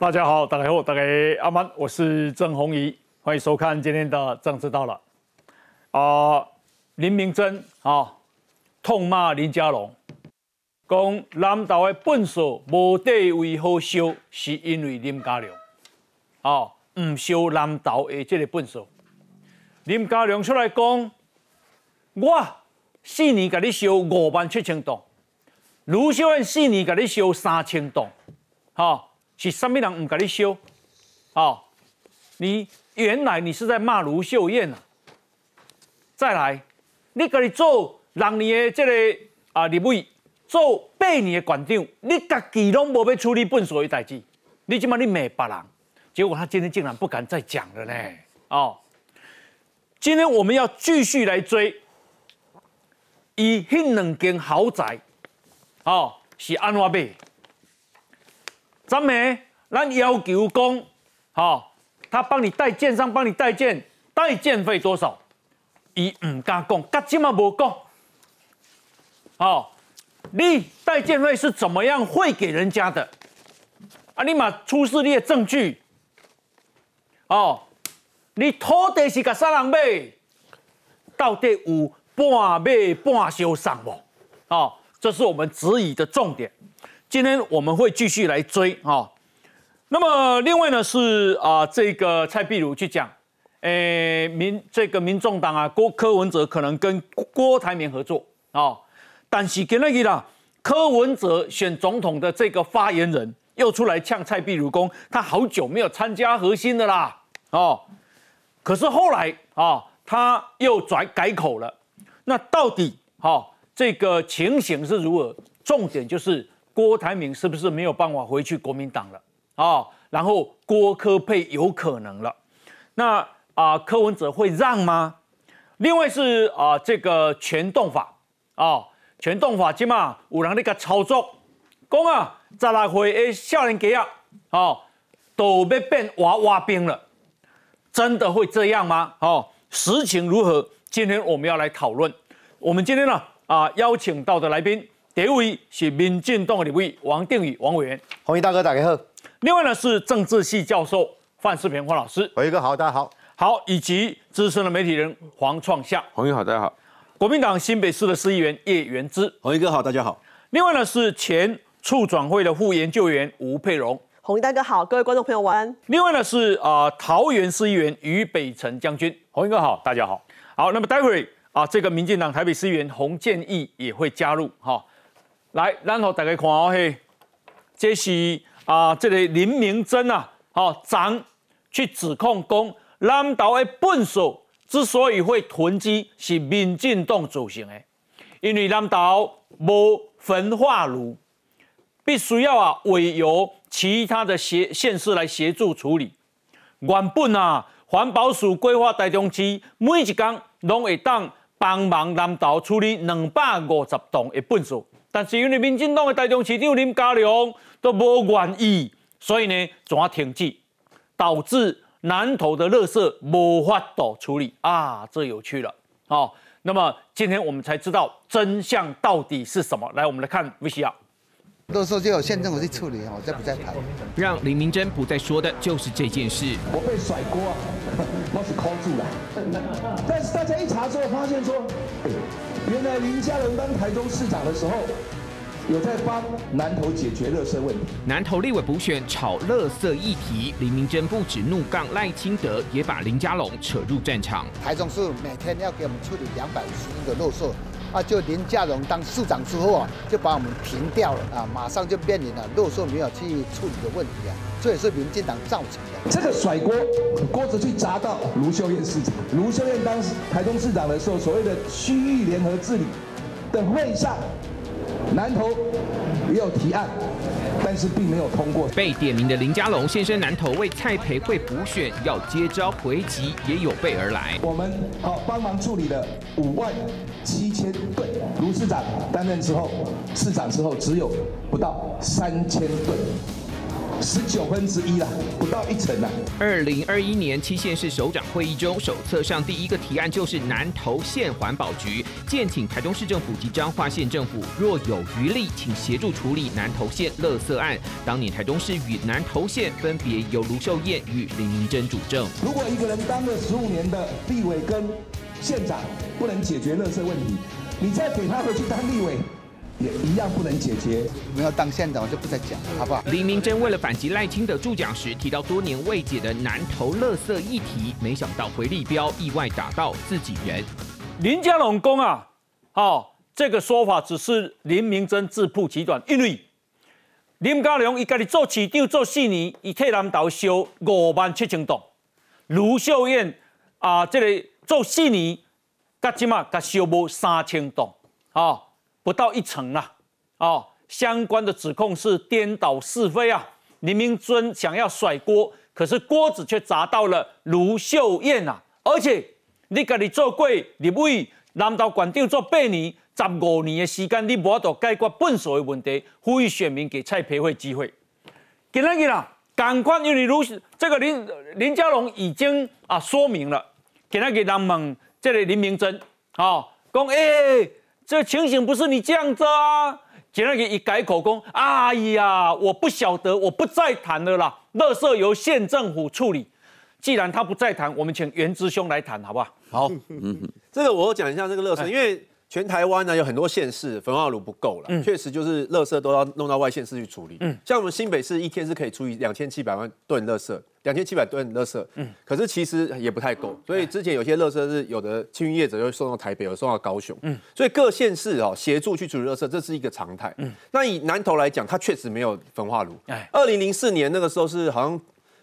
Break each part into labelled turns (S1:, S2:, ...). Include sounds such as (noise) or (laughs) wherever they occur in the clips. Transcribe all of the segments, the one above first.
S1: 大家好，大家好，大家阿曼，我是郑宏仪，欢迎收看今天的政治到了。啊，林明珍啊，痛骂林佳龙，讲南投的粪扫无地位好收，是因为林佳龙啊，唔收南投的这个粪扫。林佳龙出来讲，我四年给你收五万七千栋，卢秀燕四年给你收三千栋，哈。是什么人唔甲你修？哦，你原来你是在骂卢秀燕啊！再来，你甲你做六年的这个啊立委，做八年的馆长，你家己拢无要处理本所的代志，你今嘛你骂别人，结果他今天竟然不敢再讲了呢！哦，今天我们要继续来追，以迄两间豪宅，哦，是安怎买？咱们咱要求讲，好，他帮你带建商帮你带建，带建费多少？伊唔敢讲，甲今嘛无讲。好，你带建费是怎么样汇给人家的？啊，你嘛出示你的证据。哦，你土地是甲啥人买？到底有半买半收上无？哦，这是我们质疑的重点。今天我们会继续来追啊，那么另外呢是啊这个蔡壁如去讲，诶民这个民众党啊郭柯文哲可能跟郭台铭合作啊，但是今日啦柯文哲选总统的这个发言人又出来呛蔡壁如公，他好久没有参加核心的啦哦，可是后来啊他又转改口了，那到底哈这个情形是如何？重点就是。郭台铭是不是没有办法回去国民党了啊？然后郭科配有可能了，那啊柯文哲会让吗？另外是啊这个全动法啊全动法今嘛有人那个操作，讲啊再来回诶少年家啊哦都要变娃娃兵了，真的会这样吗？哦实情如何？今天我们要来讨论。我们今天呢啊邀请到的来宾。第一位是民进党的立委王定宇王委员，
S2: 红衣大哥打开好。
S1: 另外呢是政治系教授范世平黄老师，
S2: 红衣哥好，大家好。
S1: 好，以及资深的媒体人黄创夏，
S3: 红衣好，大家好。
S1: 国民党新北市的市议员叶元之，
S4: 红衣哥好，大家好。
S1: 另外呢是前促转会的副研究员吴佩荣，
S5: 红衣大哥好，各位观众朋友晚安。
S1: 另外呢是啊桃园市议员于北辰将军，
S6: 红衣哥好，大家好。
S1: 好，那么待会啊这个民进党台北市议员洪建义也会加入哈。来，咱给大家看哦嘿，这是啊，这个林明珍啊，好，长去指控讲，南投的笨手之所以会囤积，是民进党造成的，因为南投无焚化炉，必须要啊委由其他的协县市来协助处理。原本啊，环保署规划台中区每一工拢会当帮忙南投处理两百五十栋的粪扫。但是因为民进党的台中市长林佳龙都无愿意，所以呢，怎啊停止，导致南投的垃圾无法度处理啊，这有趣了哦。那么今天我们才知道真相到底是什么。来，我们来看 VCR。
S7: 垃圾就有县政府去处理哦，再不再谈。
S8: 让林明珍不再说的就是这件事。
S9: 我被甩锅，我是抠住了。但是大家一查之后发现说。原来林佳龙当台中市长的时候，有在帮南投解决垃圾问题。
S8: 南投立委补选炒垃圾议题，林明珍不止怒杠赖清德，也把林佳龙扯入战场。
S7: 台中市每天要给我们处理两百五十亿的垃圾。啊，就林佳荣当市长之后啊，就把我们停掉了啊，马上就面临了落色没有去处理的问题啊，这也是民进党造成的。
S9: 这个甩锅锅子去砸到卢秀燕市长，卢秀燕当台东市长的时候，所谓的区域联合治理的会上，南投也有提案。但是并没有通过。
S8: 被点名的林佳龙现身南投为蔡培慧补选，要接招回击也有备而来。
S9: 我们好帮忙处理了五万七千吨，卢市长担任之后，市长之后只有不到三千吨。十九分之一啦，不到一成啦。
S8: 二零二一年七县市首长会议中，手册上第一个提案就是南投县环保局，建请台中市政府及彰化县政府若有余力，请协助处理南投县垃圾案。当年台中市与南投县分别由卢秀燕与林明珍主政。
S9: 如果一个人当了十五年的立委跟县长，不能解决垃圾问题，你再给他回去当立委。也一样不能解决。
S7: 没有当县长，我就不再讲了，好不好？
S8: 林明珍为了反击赖清德助讲时提到多年未解的南投垃圾议题，没想到回力标意外打到自己人。
S1: 林家龙公啊，哦，这个说法只是林明珍自曝其短，因为林家龙伊家己做市长做四年，伊替南投收五万七千栋，卢秀燕啊，这个做四年，甲即马甲收无三千栋，哦。不到一成啦，哦，相关的指控是颠倒是非啊！林明尊想要甩锅，可是锅子却砸到了卢秀燕啊！而且你家己做过立委，南投县长做八年、十五年的时间，你无法度解决本所的问题，呼吁选民给蔡培慧机会。今日啦，赶快因为卢这个林林佳龙已经啊说明了，今日给人问这个林明珍啊，讲诶。这情形不是你这样子啊！简单给一改口供，哎呀，我不晓得，我不再谈了啦。乐色由县政府处理，既然他不再谈，我们请袁之兄来谈，好不好？
S2: 好，嗯，(laughs) 这个我讲一下这个乐色，因为。全台湾呢有很多县市焚化炉不够了，确实就是垃圾都要弄到外县市去处理。嗯，像我们新北市一天是可以处理两千七百万吨垃圾，两千七百吨垃圾。嗯，可是其实也不太够，所以之前有些垃圾是有的清运业者会送到台北，有送到高雄。嗯，所以各县市哦协助去处理垃圾，这是一个常态。嗯，那以南投来讲，它确实没有焚化炉。哎，二零零四年那个时候是好像。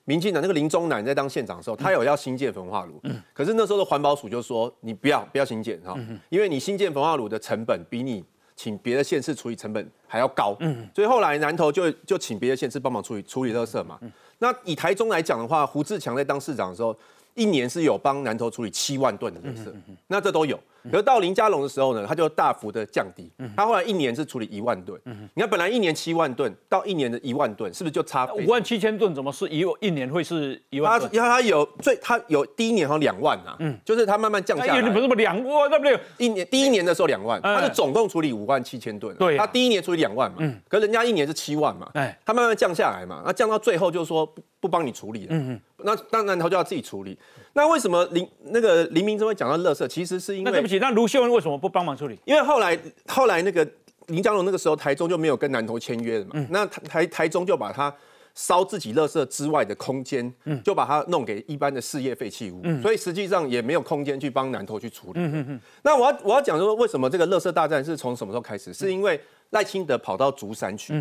S2: 民进党那个林中南在当县长的时候，他有要新建焚化炉，嗯可是那时候的环保署就说你不要不要新建哈，因为你新建焚化炉的成本比你请别的县市处理成本还要高，嗯所以后来南投就就请别的县市帮忙处理处理垃圾嘛。那以台中来讲的话，胡志强在当市长的时候。一年是有帮南投处理七万吨的垃圾，那这都有。可是到林佳龙的时候呢，他就大幅的降低，他后来一年是处理一万吨。你看本来一年七万吨，到一年的一万吨，是不是就差
S1: 五万七千吨？怎么是一一年会是一万？
S2: 他他有最他有第一年好像两万啊，嗯，就是他慢慢降下来。
S1: 不是不两万，那不对，
S2: 一年第一年的时候两万，他是总共处理五万七千吨。
S1: 对，
S2: 他第一年处理两万嘛，嗯，可人家一年是七万嘛，哎，他慢慢降下来嘛，那降到最后就是说不不帮你处理了，嗯嗯，那当然他就要自己处理。那为什么林那个林明珍会讲到乐色？其实是因为
S1: 那对不起，那卢秀恩为什么不帮忙处理？
S2: 因为后来后来那个林江龙那个时候台中就没有跟南投签约了嘛，那台台中就把它烧自己乐色之外的空间，嗯就把它弄给一般的事业废弃物，所以实际上也没有空间去帮南投去处理。嗯那我要我要讲说，为什么这个乐色大战是从什么时候开始？是因为赖清德跑到竹山去。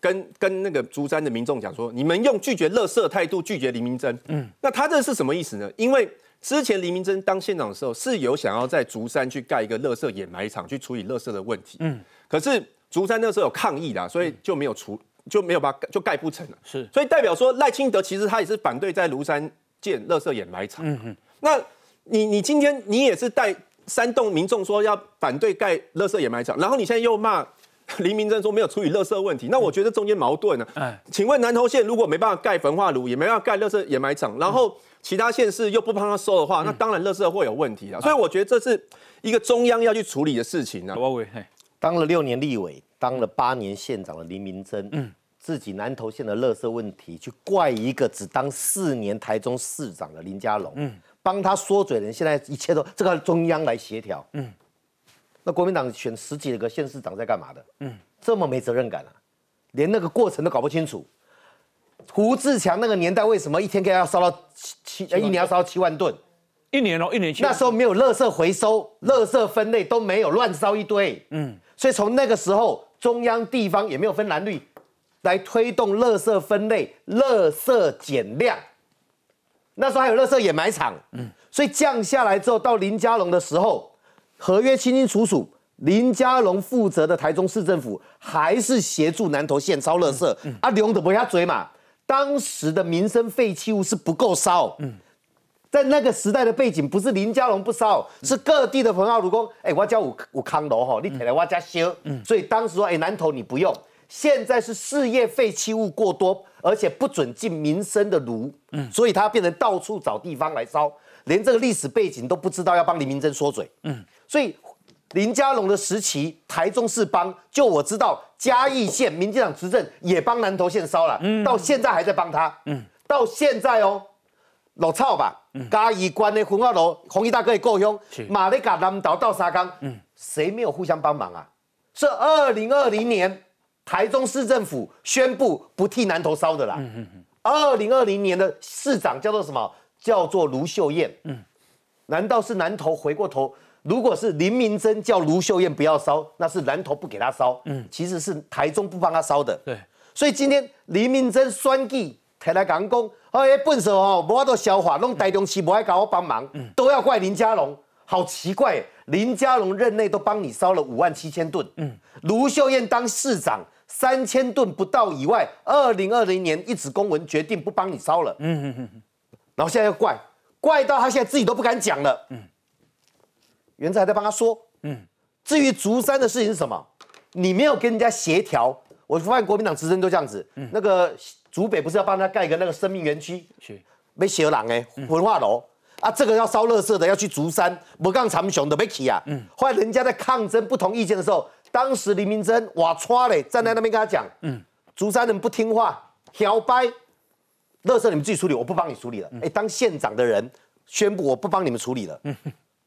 S2: 跟跟那个竹山的民众讲说，你们用拒绝乐色态度拒绝黎明珍，嗯，那他这是什么意思呢？因为之前黎明珍当县长的时候，是有想要在竹山去盖一个乐色掩埋场，去处理乐色的问题，嗯，可是竹山那时候有抗议啦，所以就没有处就没有把就盖不成了，
S1: 是，
S2: 所以代表说赖清德其实他也是反对在庐山建乐色掩埋场，嗯嗯，那你你今天你也是带煽动民众说要反对盖乐色掩埋场，然后你现在又骂。(laughs) 林明珍说没有处理垃圾问题，那我觉得中间矛盾呢。哎，请问南投县如果没办法盖焚化炉，也没办法盖垃圾掩埋场，然后其他县市又不帮他收的话，那当然垃圾会有问题啊。所以我觉得这是一个中央要去处理的事情啊。
S3: 当了六年立委，当了八年县长的林明珍，嗯，自己南投县的垃圾问题去怪一个只当四年台中市长的林佳龙，嗯，帮他说嘴人，现在一切都这个中央来协调，嗯。那国民党选十几个县市长在干嘛的？嗯，这么没责任感啊，连那个过程都搞不清楚。胡志强那个年代为什么一天可以要烧到七七，一年要烧七万吨？
S1: 一年哦，一年。
S3: 那时候没有垃圾回收、垃圾分类都没有，乱烧一堆。嗯，所以从那个时候，中央地方也没有分蓝绿，来推动垃圾分类、垃圾减量。那时候还有垃圾掩埋场。嗯，所以降下来之后，到林佳龙的时候。合约清清楚楚，林佳龙负责的台中市政府还是协助南投县烧垃圾，啊，留的不下嘴嘛。当时的民生废弃物是不够烧，嗯。在那个时代的背景，不是林佳龙不烧，是各地的朋友，如果，哎，我家五五康楼哈，你起来我家修，所以当时说，哎，南投你不用，现在是事业废弃物过多，而且不准进民生的炉，嗯，所以他变成到处找地方来烧，连这个历史背景都不知道，要帮林明珍说嘴，嗯，所以林佳龙的时期，台中市帮，就我知道嘉义县民进党执政也帮南投县烧了，嗯，到现在还在帮他，嗯，到现在哦。老操吧，嘉义关的焚化楼，红衣大哥也够凶，马里嘎南岛到沙冈，谁没有互相帮忙啊？是二零二零年台中市政府宣布不替南投烧的啦。二零二零年的市长叫做什么？叫做卢秀燕。难道是南投回过头？如果是林明珍叫卢秀燕不要烧，那是南投不给他烧。嗯，其实是台中不帮他烧的。
S1: 对，
S3: 所以今天林明珍酸计提来讲讲。哎，笨手哦，无法度消化，弄台中市不爱搞我帮忙，都要怪林佳龙，好奇怪，林佳龙任内都帮你烧了五万七千吨，嗯，卢秀燕当市长三千吨不到以外，二零二零年一纸公文决定不帮你烧了，嗯嗯嗯，然后现在又怪，怪到他现在自己都不敢讲了，嗯，原子还在帮他说，嗯，至于竹山的事情是什么，你没有跟人家协调，我发现国民党执政都这样子，那个。竹北不是要帮他盖个那个生命园区？是，没小人诶，文化楼。啊，这个要烧垃圾的要去竹山，不干长雄的没去啊。嗯，后来人家在抗争不同意见的时候，当时林明珍哇唰嘞站在那边跟他讲，嗯，竹山人不听话，挑掰，垃圾你们自己处理，我不帮你处理了。哎，当县长的人宣布我不帮你们处理了，嗯，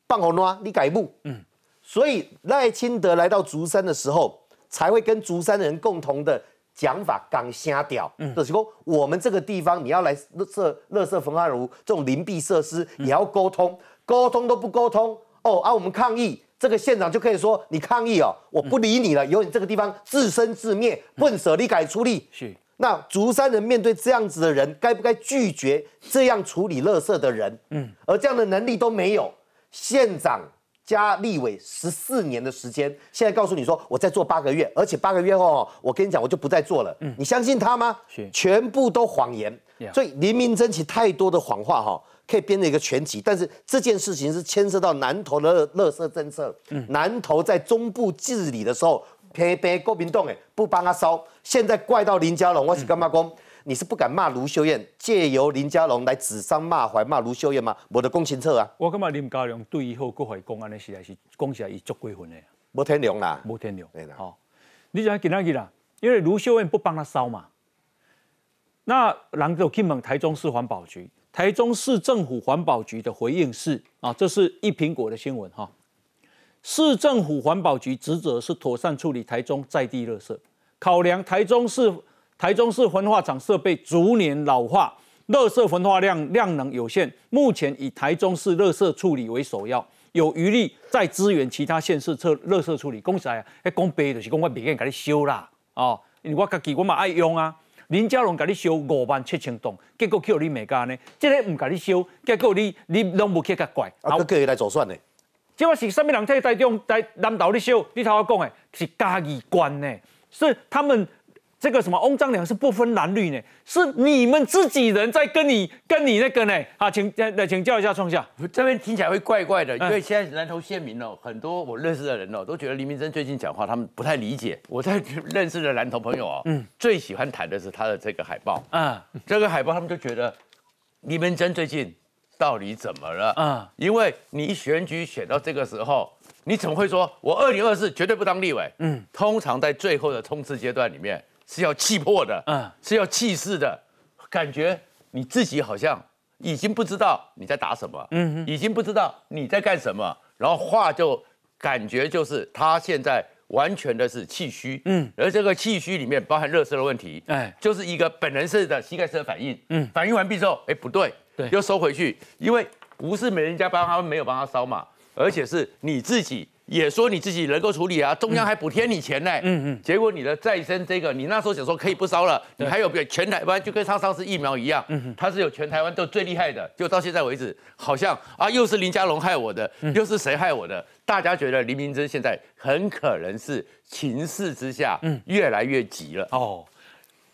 S3: 放好暖，你改不，嗯，所以赖清德来到竹山的时候，才会跟竹山人共同的。讲法刚瞎掉，就是说我们这个地方你要来设乐色焚化炉这种临闭设施，也要沟通，沟通都不沟通。哦啊！我们抗议，这个县长就可以说你抗议哦，我不理你了，由你这个地方自生自灭，混舍利改出力。是，那竹山人面对这样子的人，该不该拒绝这样处理垃圾的人？嗯，而这样的能力都没有，县长。加立委十四年的时间，现在告诉你说，我再做八个月，而且八个月后，我跟你讲，我就不再做了。嗯，你相信他吗？全部都谎言。所以林明真起太多的谎话哈，可以编成一个全集。但是这件事情是牵涉到南投的乐色政策。嗯，南投在中部治理的时候，偏偏国民党哎不帮他烧，现在怪到林佳龙，我是干嘛讲？你是不敢骂卢秀燕，借由林佳龙来指桑骂槐骂卢秀燕吗？我的公情册啊！
S1: 我感觉林佳龙对以后国会公安的实在是讲起来是足过分的，
S3: 无天良啦，
S1: 无天良。对啦，好，你讲今天去啦，因为卢秀燕不帮他烧嘛，那人就去问台中市环保局，台中市政府环保局的回应是啊，这是一苹果的新闻哈，市政府环保局职责是妥善处理台中在地垃圾，考量台中市。台中市焚化厂设备逐年老化，垃圾焚化量量能有限，目前以台中市垃圾处理为首要，有余力再支援其他县市测垃圾处理。讲实啊，迄讲白就是讲我袂瘾甲你修啦，哦，因为我家己我嘛爱用啊。林家龙甲你修五万七千栋，结果叫你没干呢？这个唔甲你修，结果你你拢无去甲怪，
S3: 啊，叫伊来做算呢？
S1: 即话是什么人在台中在南岛你修？你头我讲的是嘉义关呢？是他们。这个什么翁章良是不分蓝绿呢？是你们自己人在跟你跟你那个呢？啊，请来请教一下创下，
S4: 这边听起来会怪怪的，因为现在南投县民哦，很多我认识的人哦，都觉得黎明珍最近讲话他们不太理解。我在认识的南投朋友哦，嗯，最喜欢谈的是他的这个海报，嗯，这个海报他们就觉得黎明真最近到底怎么了？嗯，因为你选举选到这个时候，你怎么会说我二零二四绝对不当立委？嗯，通常在最后的冲刺阶段里面。是要气魄的，嗯，是要气势的，感觉你自己好像已经不知道你在打什么，嗯，已经不知道你在干什么，然后话就感觉就是他现在完全的是气虚，嗯，而这个气虚里面包含热色的问题，哎，就是一个本能式的膝盖式的反应，嗯，反应完毕之后，哎，不对，对，又收回去，因为不是没人家帮他们没有帮他烧嘛，而且是你自己。也说你自己能够处理啊，中央还补贴你钱呢。嗯嗯。结果你的再生这个，你那时候想说可以不烧了，你还有全台湾就跟上上次疫苗一样，嗯它是有全台湾都最厉害的，就到现在为止，好像啊又是林佳龙害我的，又是谁害我的？大家觉得林明珍现在很可能是情势之下，嗯，越来越急了。哦。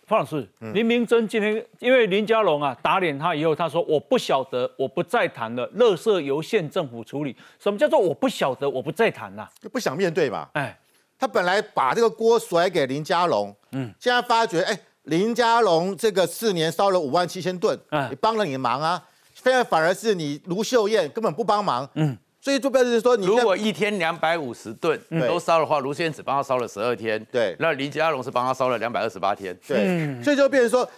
S1: 方老师，林明珍今天因为林佳龙啊打脸他以后，他说我不晓得，我不再谈了，乐色由县政府处理。什么叫做我不晓得，我不再谈呐？
S3: 就不想面对嘛。哎，
S6: 他本来把这个锅甩给林佳龙，嗯，现在发觉，哎，林佳龙这个四年烧了五万七千吨，嗯，也帮了你的忙啊，现在反而是你卢秀燕根本不帮忙，嗯，所以就表示说，你
S4: 如果一天两百五十吨都烧的话，卢秀燕只帮他烧了十二天，
S6: 对，
S4: 那林佳龙是帮他烧了两百二十八天，
S6: 对，所以就变成说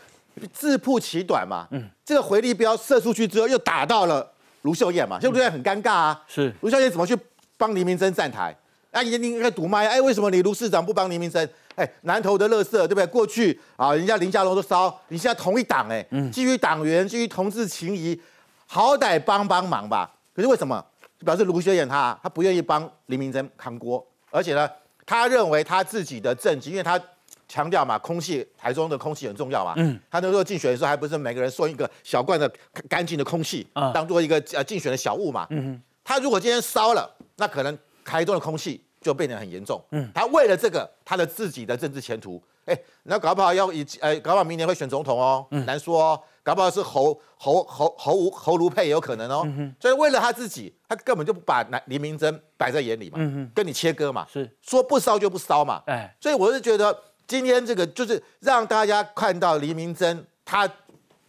S6: 自曝其短嘛，嗯，这个回力镖射出去之后又打到了卢秀燕嘛，卢秀燕很尴尬啊，
S1: 是。
S6: 卢秀燕怎么去帮黎明珍站台？那你应该堵麦，哎，为什么你卢市长不帮林明珍？哎，南投的乐色，对不对？过去啊，人家林佳龙都烧，你现在同一党，哎，基于党员，基于同志情谊，好歹帮帮忙吧。可是为什么？表示卢学远他他不愿意帮林明珍扛锅，而且呢，他认为他自己的政绩，因为他强调嘛，空气台中的空气很重要嘛，嗯，他那时候竞选的时候，还不是每个人送一个小罐的干净的空气，当做一个呃竞选的小物嘛，嗯他如果今天烧了，那可能。台中的空气就变得很严重。嗯，他为了这个，他的自己的政治前途，哎，那搞不好要以，哎，搞不好明年会选总统哦，难说哦。搞不好是侯侯侯侯吴侯卢佩也有可能哦。所以为了他自己，他根本就不把南黎明真摆在眼里嘛，跟你切割嘛，
S1: 是
S6: 说不烧就不烧嘛。哎，所以我是觉得今天这个就是让大家看到黎明真他。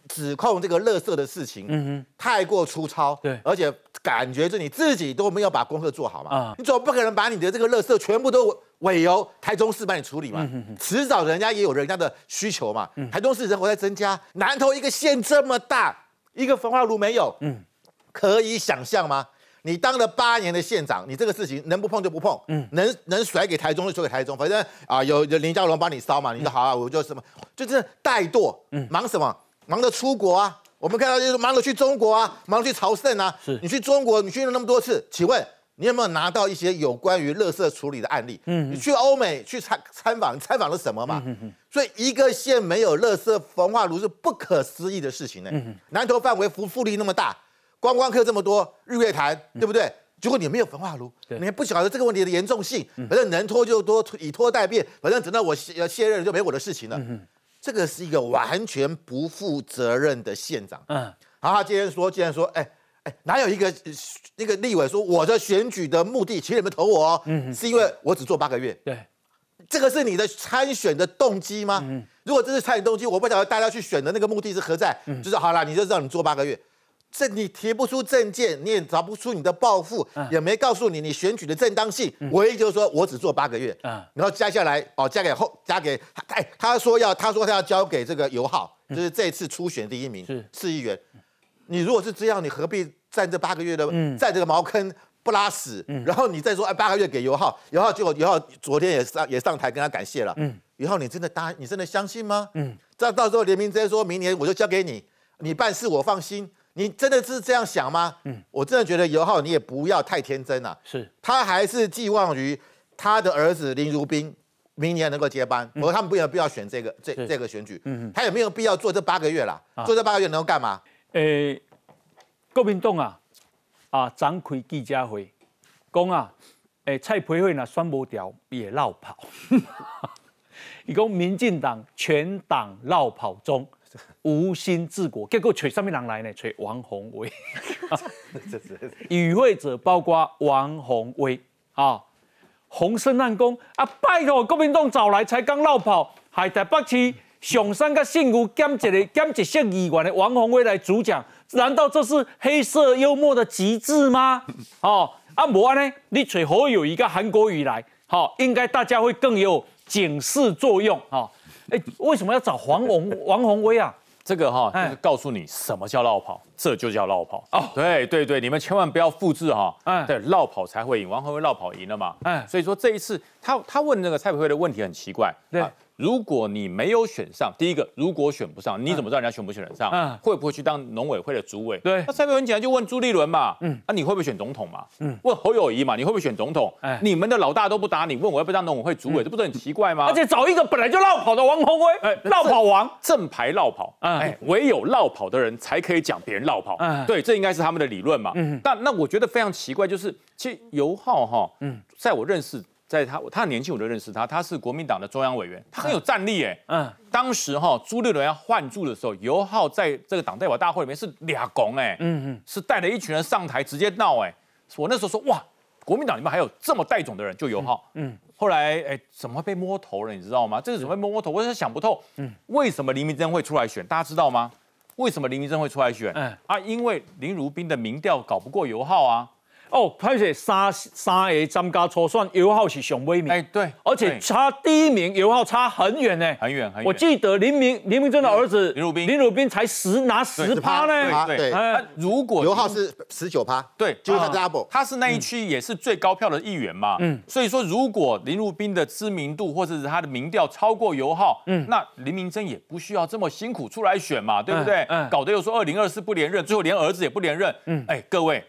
S6: 指控这个乐色的事情，嗯哼，太过粗糙，
S1: 对，
S6: 而且感觉是你自己都没有把功课做好嘛，啊，你总不可能把你的这个乐色全部都委由台中市帮你处理嘛，迟早人家也有人家的需求嘛，台中市人口在增加，南投一个县这么大，一个焚化炉没有，嗯，可以想象吗？你当了八年的县长，你这个事情能不碰就不碰，嗯，能能甩给台中就甩给台中，反正啊有有林佳龙帮你烧嘛，你说好啊，我就什么，就是怠惰，嗯，忙什么？忙着出国啊，我们看到就是忙着去中国啊，忙着去朝圣啊。
S1: 是，
S6: 你去中国，你去了那么多次，请问你有没有拿到一些有关于垃圾处理的案例？嗯，你去欧美去参参访，参访了什么嘛？嗯嗯。所以一个县没有垃圾焚化炉是不可思议的事情呢。嗯南投范围幅幅力那么大，观光客这么多，日月潭对不对？结果你没有焚化炉，你还不晓得这个问题的严重性。反正能拖就拖，以拖代变，反正等到我卸卸任就没我的事情了。嗯这个是一个完全不负责任的县长。嗯，然后他今天说，竟然说，哎哎，哪有一个那个立委说我的选举的目的，请你们投我哦，嗯，是因为我只做八个月。
S1: 对，
S6: 这个是你的参选的动机吗？嗯，如果这是参选动机，我不晓得大家去选的那个目的是何在。嗯，就是好了，你就让你做八个月。这你提不出证件，你也找不出你的抱负，也没告诉你你选举的正当性。唯一就是说我只做八个月，然后接下来哦，加给后加给哎，他说要他说他要交给这个油耗，就是这次初选第一名是四亿元。你如果是这样，你何必占这八个月的，在这个茅坑不拉屎？然后你再说哎，八个月给油耗，油耗结果油耗昨天也上也上台跟他感谢了。嗯，油耗你真的答你真的相信吗？嗯，这到时候连明直接说明年我就交给你，你办事我放心。你真的是这样想吗？嗯，我真的觉得尤浩你也不要太天真了。
S1: 是，
S6: 他还是寄望于他的儿子林如冰明年能够接班，否则他们不有必要选这个这这个选举。嗯他也没有必要做这八个月啦？做这八个月能够干嘛？诶，
S1: 国民党啊啊，展开记者会，讲啊，诶，蔡培慧呢选不掉也绕跑，(laughs) 伊讲民进党全党绕跑中。无心治国，结果找什么人来呢？找王宏威。(laughs) 与会者包括王宏威啊，洪胜案公啊，拜托国民党早来才刚绕跑，还在北市上山个姓吴兼一个兼一些议员的王宏威来主讲，难道这是黑色幽默的极致吗？哦，啊，无安呢？你找好友一个韩国语来，好，应该大家会更有警示作用啊。哎，为什么要找黄宏 (laughs) 王宏威啊？
S10: 这个哈，就是告诉你什么叫绕跑，这就叫绕跑哦。对对对，你们千万不要复制哈。嗯，对，绕跑才会赢，王宏威绕跑赢了嘛。嗯，所以说这一次他他问那个蔡培慧的问题很奇怪。
S1: 对。
S10: 如果你没有选上，第一个，如果选不上，你怎么知道人家选不选得上？嗯，会不会去当农委会的主委？
S1: 对，
S10: 那蔡培文简单就问朱立伦嘛，嗯，啊，你会不会选总统嘛？嗯，问侯友谊嘛，你会不会选总统？哎，你们的老大都不打你，问我要不要当农委会主委，这不是很奇怪吗？
S1: 而且找一个本来就绕跑的王宏威，哎，绕跑王，
S10: 正牌绕跑，哎，唯有绕跑的人才可以讲别人绕跑，对，这应该是他们的理论嘛。嗯，但那我觉得非常奇怪，就是其实尤浩哈，嗯，在我认识。在他，他年轻我就认识他，他是国民党的中央委员，他很有战力哎。嗯，当时哈朱立伦要换柱的时候，尤浩在这个党代表大会里面是俩拱哎，嗯嗯，是带了一群人上台直接闹哎。我那时候说哇，国民党里面还有这么带种的人，就尤浩。嗯，后来哎，怎么会被摸头了？你知道吗？这个怎么会摸摸头？我是想不透。嗯，为什么林明珍会出来选？大家知道吗？为什么林明珍会出来选？嗯啊，因为林如斌的民调搞不过尤浩啊。
S1: 哦，拍摄三三个参加初选，油耗是上尾名。
S10: 哎，对，
S1: 而且差第一名油耗差很远呢，
S10: 很远很远。
S1: 我记得林明林明珍的儿子
S10: 林汝斌，
S1: 林汝斌才十拿十趴呢。
S6: 对，
S10: 如果
S6: 油耗是十九趴，
S10: 对，
S6: 就是他 double，
S10: 他是那一区也是最高票的议员嘛。嗯，所以说如果林汝斌的知名度或者是他的民调超过油耗，嗯，那林明珍也不需要这么辛苦出来选嘛，对不对？嗯，搞得又说二零二四不连任，最后连儿子也不连任。嗯，哎，各位。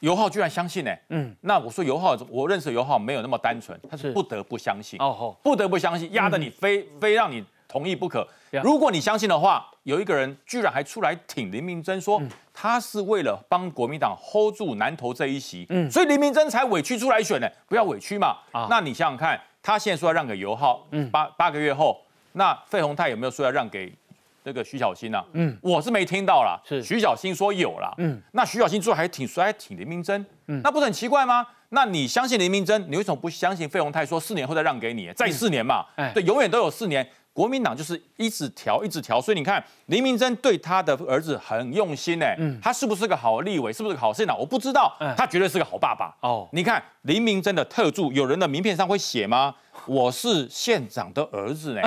S10: 尤浩居然相信呢？嗯，那我说尤浩，我认识尤浩没有那么单纯，他是不得不相信。哦，不得不相信，压得你非非让你同意不可。如果你相信的话，有一个人居然还出来挺林明珍，说他是为了帮国民党 hold 住南投这一席，嗯，所以林明珍才委屈出来选呢，不要委屈嘛。啊，那你想想看，他现在说要让给尤浩，嗯，八八个月后，那费鸿泰有没有说要让给？那个徐小新啊，嗯，我是没听到啦。是徐小新说有了，嗯，那徐小新最后还挺说还挺林明珍，嗯，那不是很奇怪吗？那你相信林明珍，你为什么不相信费鸿泰说四年后再让给你？再四年嘛，对，永远都有四年。国民党就是一直调，一直调，所以你看林明珍对他的儿子很用心呢。嗯，他是不是个好立委？是不是个好县长？我不知道，他绝对是个好爸爸。哦，你看林明珍的特助，有人的名片上会写吗？(laughs) 我是县长的儿子呢。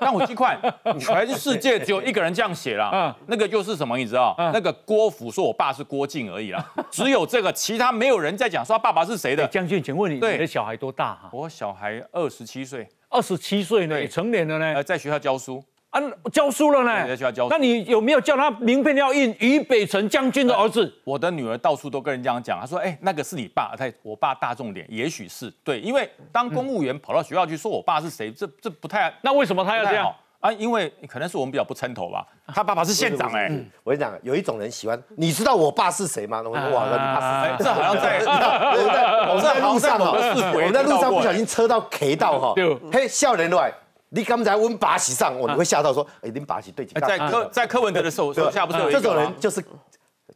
S10: 但我去看，全世界只有一个人这样写了。嗯，那个就是什么？你知道？那个郭府说我爸是郭靖而已啦。(laughs) 只有这个，其他没有人在讲说他爸爸是谁的。
S1: 将军，请问你，你的小孩多大？哈，
S10: 我小孩二十七岁。
S1: 二十七岁呢，成年了呢，
S10: 呃，在学校教书。
S1: 啊，教书了呢，
S10: 在学校教。
S1: 那你有没有叫他名片要印于北辰将军的儿子？
S10: 我的女儿到处都跟人这样讲，她说，哎，那个是你爸，他我爸大众点，也许是对，因为当公务员跑到学校去说我爸是谁，这这不太，
S1: 那为什么他要这样？
S10: 啊，因为可能是我们比较不称头吧。他爸爸是县长哎，
S3: 我跟你讲，有一种人喜欢，你知道我爸是谁吗？我说哇，你爸
S10: 是谁？这好像在 (laughs)
S3: 我们在路上哦，我们在路上不小心车到 K 道哈，嘿，笑人来，你刚才问巴西上，我你会吓到说，哎，你巴西对
S10: 在柯在柯文哲的手手下不是有一
S3: 个这种人就是。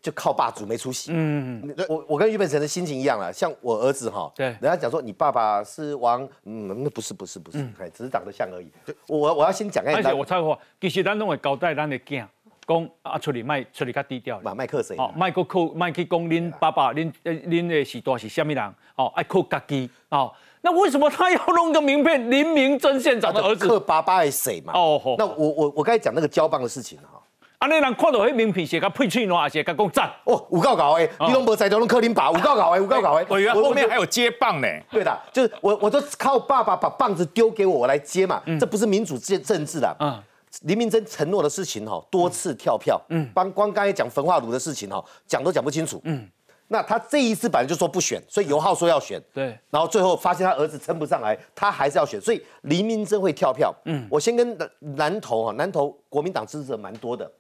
S3: 就靠霸主没出息。嗯，我我跟俞本成的心情一样了。像我儿子哈，对，人家讲说你爸爸是王，嗯，那不是不是不是，哎，只是长得像而已。我我要先讲
S1: 一下。我插话，其实咱拢会交代咱的囝，讲啊，出去卖出去较低调。
S3: 嘛，卖克谁？
S1: 哦，卖个靠卖去讲恁爸爸，恁恁的时代是虾米人？哦，爱靠家己。哦，那为什么他要弄个名片？林明真县长的儿子。
S3: 克爸爸的谁嘛？哦，那我我我刚才讲那个交棒的事情哈。
S1: 啊！你人看到迄名片写个配翠喏，还是甲讲赞
S3: 哦，有够搞诶，你拢无在都拢柯林爸，有够搞诶，有够搞的。
S10: 委员 (laughs) 后面还有接棒呢。
S3: 对的，就是我，我都靠爸爸把棒子丢给我，我来接嘛。这不是民主政政治的。嗯。林明珍承诺的事情哈，多次跳票。嗯。帮光刚才讲焚化炉的事情哈，讲都讲不清楚。嗯。那他这一次本来就说不选，所以尤浩说要选。
S1: 对。
S3: 然后最后发现他儿子撑不上来，他还是要选，所以林明珍会跳票。嗯。我先跟南投哈，南投国民党支持者蛮多的。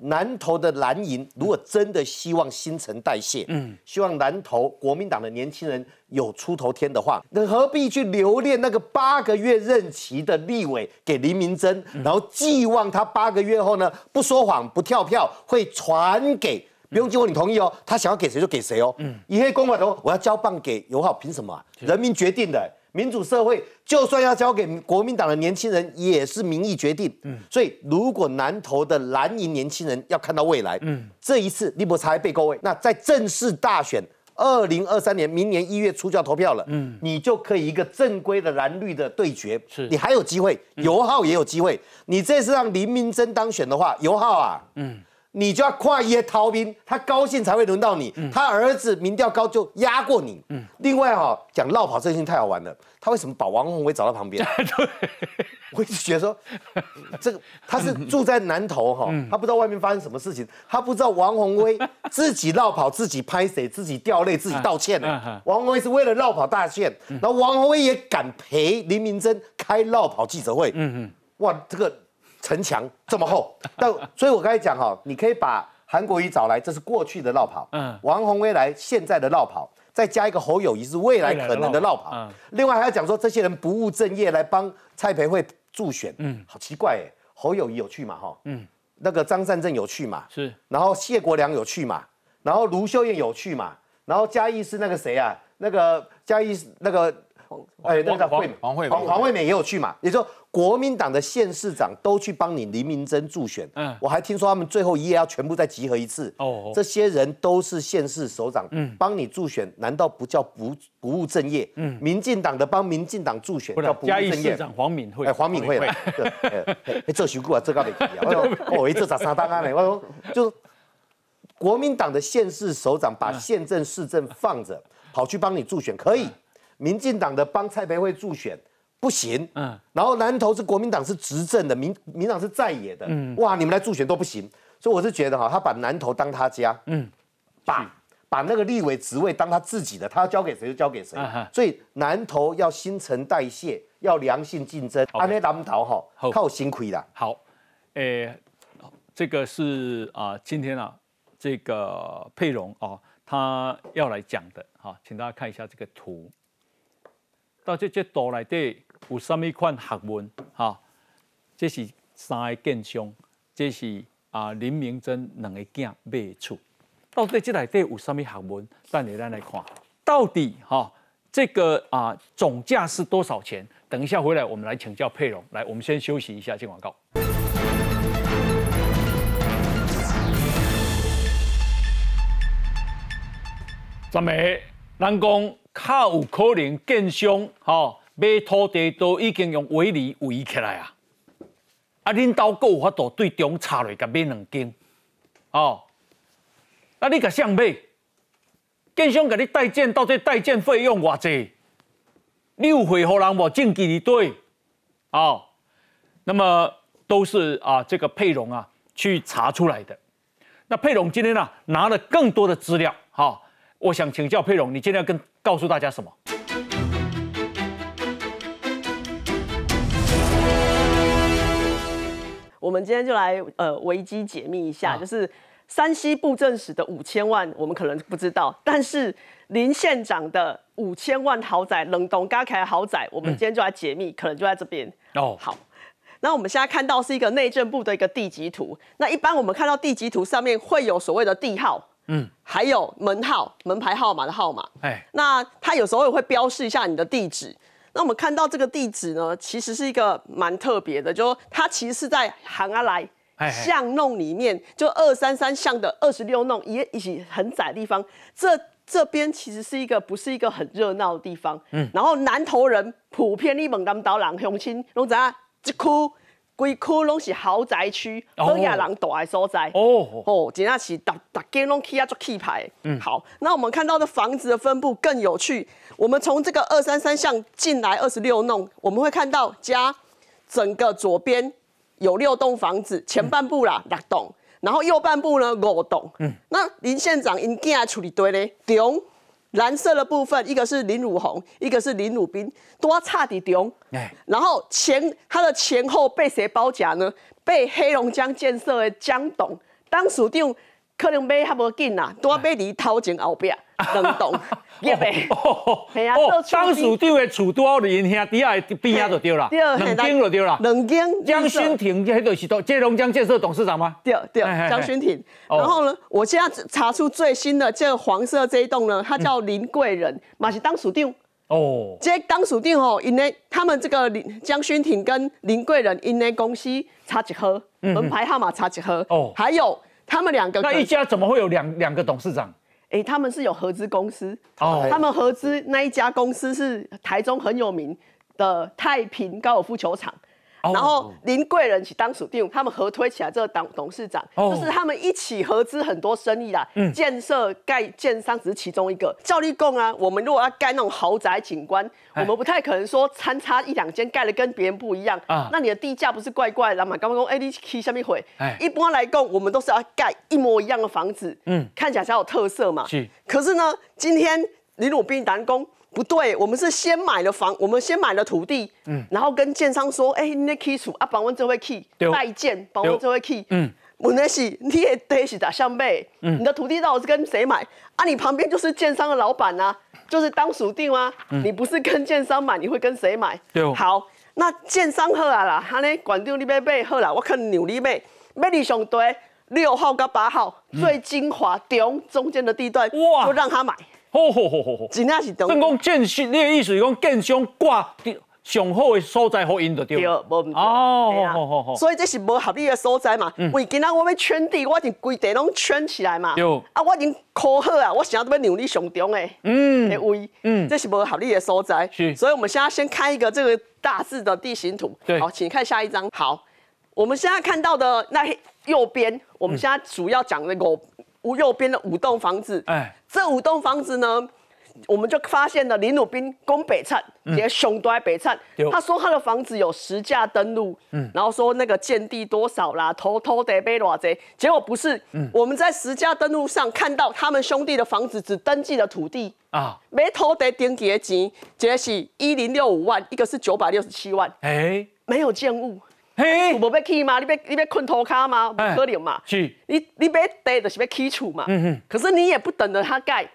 S3: 南投的蓝营，如果真的希望新陈代谢，嗯，希望南投国民党的年轻人有出头天的话，那何必去留恋那个八个月任期的立委给林明珍，然后寄望他八个月后呢不说谎不跳票会传给，不用经过你同意哦，他想要给谁就给谁哦，嗯，以黑公法的我要交棒给尤浩，凭什么？人民决定的。民主社会，就算要交给国民党的年轻人，也是民意决定。嗯，所以如果南投的蓝营年轻人要看到未来，嗯，这一次立博才被勾位，那在正式大选二零二三年明年一月初就要投票了，嗯，你就可以一个正规的蓝绿的对决，是。你还有机会，油耗也有机会。你这次让林明珍当选的话，油耗啊，嗯。你就要跨越逃兵，他高兴才会轮到你。他儿子民调高就压过你。另外哈，讲绕跑这件事情太好玩了。他为什么把王宏威找到旁边？(laughs) 对，我一直觉得说，这个他是住在南头哈，他不知道外面发生什么事情，他不知道王宏威自己绕跑，自己拍谁，自己掉泪，自己 (laughs) 道歉呢。王宏威是为了绕跑大线，然后王宏威也敢陪林明珍开绕跑记者会。嗯嗯，哇，这个。城墙这么厚，(laughs) 但所以我刚才讲哈，你可以把韩国瑜找来，这是过去的绕跑；嗯，王宏威来，现在的绕跑，再加一个侯友谊是未来可能的绕跑。嗯，另外还要讲说，这些人不务正业来帮蔡培慧助选，嗯，好奇怪哎，侯友谊有去嘛哈？嗯，那个张善政有去嘛？
S1: 是，
S3: 然后谢国良有去嘛？然后卢秀燕有去嘛？然后嘉义是那个谁啊？那个嘉义那个。哎，那个
S10: 黄黄惠
S3: 黄黄惠美也有去嘛？也就国民党的县市长都去帮你林明珍助选。嗯，我还听说他们最后一夜要全部再集合一次。哦，这些人都是县市首长，嗯，帮你助选，难道不叫不不务正业？嗯，民进党的帮民进党助选叫不务正业。
S1: 市长黄敏惠，哎，
S3: 黄敏惠，哎，这许过啊，这个没提啊。(laughs) 哦，一这咋三档案呢？我说，就国民党的县市首长把县政市政放着，跑去帮你助选，可以。民进党的帮蔡培慧助选不行，嗯，然后南投是国民党是执政的，民民党是在野的，嗯，哇，你们来助选都不行，所以我是觉得哈，他把南投当他家，嗯，把把那个立委职位当他自己的，他要交给谁就交给谁，所以南投要新陈代谢，要良性竞争，安内南投哈靠辛苦啦。
S1: 好，诶，这个是啊，今天啊，这个佩蓉啊，他要来讲的，好，请大家看一下这个图。到这这图内底有啥物款学问？哈，这是三个建商，这是啊林明珍两个囝买厝。到底这内底有啥物学问？等下咱来看，到底哈这个啊总价是多少钱？等一下回来我们来请教佩蓉。来，我们先休息一下，进广告。咱们南宫。较有可能建商吼买土地都已经用围篱围起来啊！啊，恁兜阁有法度对中插落甲买两间，哦，啊，你甲谁买？建商甲你代建，到底代建费用偌济？你有回互人无？证据对，哦，那么都是啊，这个佩蓉啊去查出来的。那佩蓉今天呢拿了更多的资料，哈，我想请教佩蓉，你今天要跟。告诉大家什么？
S5: 我们今天就来呃危机解密一下，就是山西布政使的五千万，我们可能不知道，但是林县长的五千万豪宅冷冻嘎开豪宅，我们今天就来解密，可能就在这边哦。好，那我们现在看到是一个内政部的一个地籍图，那一般我们看到地籍图上面会有所谓的地号。嗯，还有门号、门牌号码的号码，哎，那它有时候也会标示一下你的地址。那我们看到这个地址呢，其实是一个蛮特别的，就它其实是在杭阿来巷弄里面，就二三三巷的二十六弄，也一起很窄的地方。这这边其实是一个不是一个很热闹的地方。嗯，然后南投人普遍你问南岛人乡亲，拢知啊，一区。规区拢是豪宅区，好亚人住的所在。哦哦，真正是大大间拢起啊做气派。嗯，好，那我们看到的房子的分布更有趣。我们从这个二三三巷进来二十六弄，我们会看到家整个左边有六栋房子，前半部啦六栋，然后右半部呢五栋。嗯，那林县长因囝处理对咧，中。蓝色的部分，一个是林汝红，一个是林汝斌，多差的中。哎，然后前他的前后被谁包夹呢？被黑龙江建设的江董当属长。可能买还无紧啦，多买在头前后壁两栋，业 (laughs) 呗。
S1: 系啊，当属长的厝多伫因兄底下边啊就对啦，两间就对啦。
S5: 两间。
S1: 江勋庭，迄个是都建龙江建设董事长吗？
S5: 对对，江勋庭。然后呢，我现在查出最新的这个黄色这一栋呢，它叫林贵人，嘛是当属长。哦。这当属长哦，因为他们这个林江勋庭跟林贵人因为公司差一号，门牌号码差一号。哦。还有。他们两个
S1: 那一家怎么会有两两个董事长？
S5: 哎，他们是有合资公司哦，他们合资那一家公司是台中很有名的太平高尔夫球场。然后林贵人起当属定，他们合推起来这个董董事长，就是他们一起合资很多生意啦。嗯，建设盖建商只是其中一个。照例供啊，我们如果要盖那种豪宅景观，我们不太可能说参差一两间盖的跟别人不一样啊。那你的地价不是怪怪的嘛？刚刚说 A D K 下面回，一般来供，我们都是要盖一模一样的房子，嗯，看起来才有特色嘛。是。可是呢，今天林鲁斌南工。不对，我们是先买了房，我们先买了土地，嗯，然后跟建商说，哎，那 key 处啊，帮我这位 key 代建，帮我这位 key，嗯，问题是你也得是打相背，嗯，你的土地到底是跟谁买？啊，你旁边就是建商的老板呐，就是当属地吗？你不是跟建商买，你会跟谁买？对，好，那建商好啊啦，他呢，管定你要买好啦，我看牛你买，买你上对六号跟八号最精华中中间的地段，哇，就让他买。
S1: 好好好好好，
S5: 真正是等
S1: 正讲建商，你的意思是讲建商挂上好的所在好因就对
S5: 对，无毋对。
S1: 哦好好好
S5: 所以这是无合理的所在嘛。为今仔我要圈地，我已经规地拢圈起来嘛。
S1: 对
S5: 啊，我已经考好啊，我想要要让你上中的
S1: 嗯
S5: 的位，嗯，这是无合理的所在。
S1: 是
S5: 所以我们现在先看一个这个大致的地形图。
S1: 对
S5: 好，请看下一张。好，我们现在看到的那右边，我们现在主要讲那个五右边的五栋房子。
S1: 哎，
S5: 这五栋房子呢，我们就发现了林鲁滨攻北灿，也熊都在北灿
S1: 对。
S5: 他说他的房子有十架登录，然后说那个建地多少啦，偷偷得被偌贼，结果不是。我们在十架登录上看到他们兄弟的房子只登记了土地。
S1: 啊，
S5: 没偷得登记的钱，一个是一零六五万，一个是九百六十七万，
S1: 哎，
S5: 没有建物，
S1: 嘿
S5: 有，无要起吗？你要你要困土卡吗？不
S1: 哎
S5: 可能嘛。
S1: 是，
S5: 你你买地就是要起厝嘛，可是你也不等着他盖，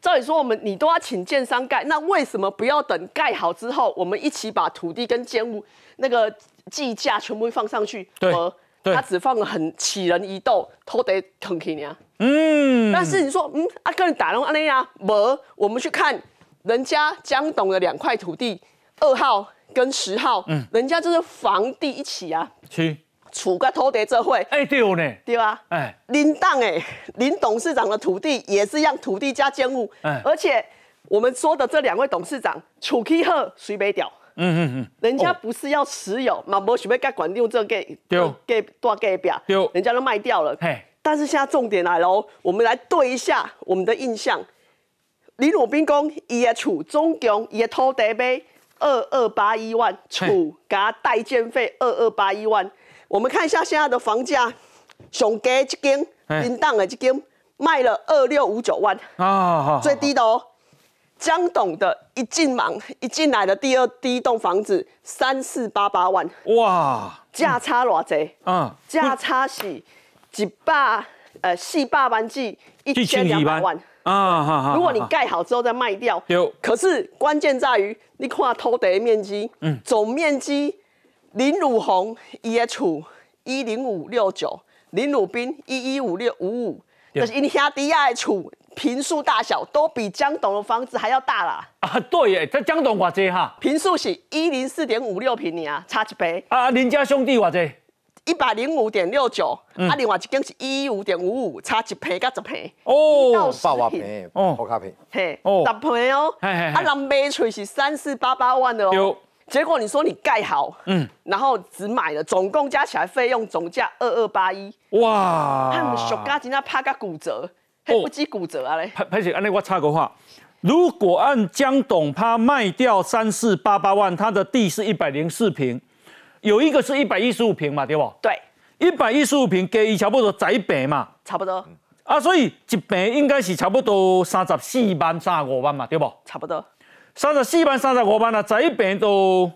S5: 照理说我们你都要请建商盖，那为什么不要等盖好之后，我们一起把土地跟建物那个计价全部放上去？
S1: 对
S5: 而
S1: 对
S5: 他只放了很杞人疑窦，土地腾起呢。
S1: 嗯，
S5: 但是你说，嗯，啊，跟你打拢安尼啊，无，我们去看人家江董的两块土地，二号跟十号，嗯，人家就是房地一起啊，
S1: 是，
S5: 楚个土地这会，
S1: 哎对呢，
S5: 对啊，
S1: 哎，
S5: 林党哎，林董事长的土地也是让土地加建物，
S1: 哎。
S5: 而且我们说的这两位董事长，楚基赫谁没屌？
S1: 嗯嗯嗯，
S5: 人家不是要持有，嘛无想要甲管定这个给
S1: 对
S5: 给多给表，
S1: 对
S5: 人家都卖掉了。
S1: 嘿，
S5: 但是现在重点来喽，我们来对一下我们的印象。李鲁宾讲，伊的厝总共伊的土地买二二八一万，厝给他代建费二二八一万。我们看一下现在的房价，上低这间
S1: 嘿
S5: 林档的一间卖了二六五九万，
S1: 啊，好，
S5: 最低的哦。江董的一进忙一进来的第二第一栋房子三四八八万，
S1: 哇，
S5: 价差偌济？
S1: 嗯，
S5: 价差是一百呃四百万至一千两百万。
S1: 啊，哈哈，
S5: 如果你盖好之后再卖掉，
S1: 有。
S5: 可是关键在于你看土地的面积，嗯，总面积林汝宏伊的厝一零五六九，林汝斌一一五六五五，
S1: 对
S5: 就是因兄弟仔的厝平数大小都比江董的房子还要大啦，
S1: 啊，对耶，这江董偌济哈，
S5: 平数是一零四点五六平米啊，差一倍。
S1: 啊，林家兄弟偌济，
S5: 一百零五点六九，
S1: 嗯。
S5: 啊，另外一间是一一五点五五，差一倍甲十倍，
S1: 哦。
S5: 到，十
S3: 爆瓦
S5: 平，
S3: 赔，
S1: 哦。
S3: 好卡赔，
S5: 嘿，
S1: 哦。
S5: 十倍哦，
S1: 嘿嘿嘿。
S5: 啊，人买出是三四八八万的哦。
S1: 对，
S5: 结果你说你盖好，嗯，然后只买了，总共加起来费用总价二二八一，
S1: 哇，
S5: 他们小家今天拍个骨折，还不止骨折啊嘞，
S1: 拍拍起，安尼我插个话，如果按江董他卖掉三四八八万，他的地是一百零四平，有一个是一百一十五平嘛，对不？
S5: 对，
S1: 一百一十五平加伊差不多十一平嘛，
S5: 差不多，
S1: 啊，所以一平应该是差不多三十四万、三十五万嘛，对不？
S5: 差不多，
S1: 三十四万、三十五万啊，十一平都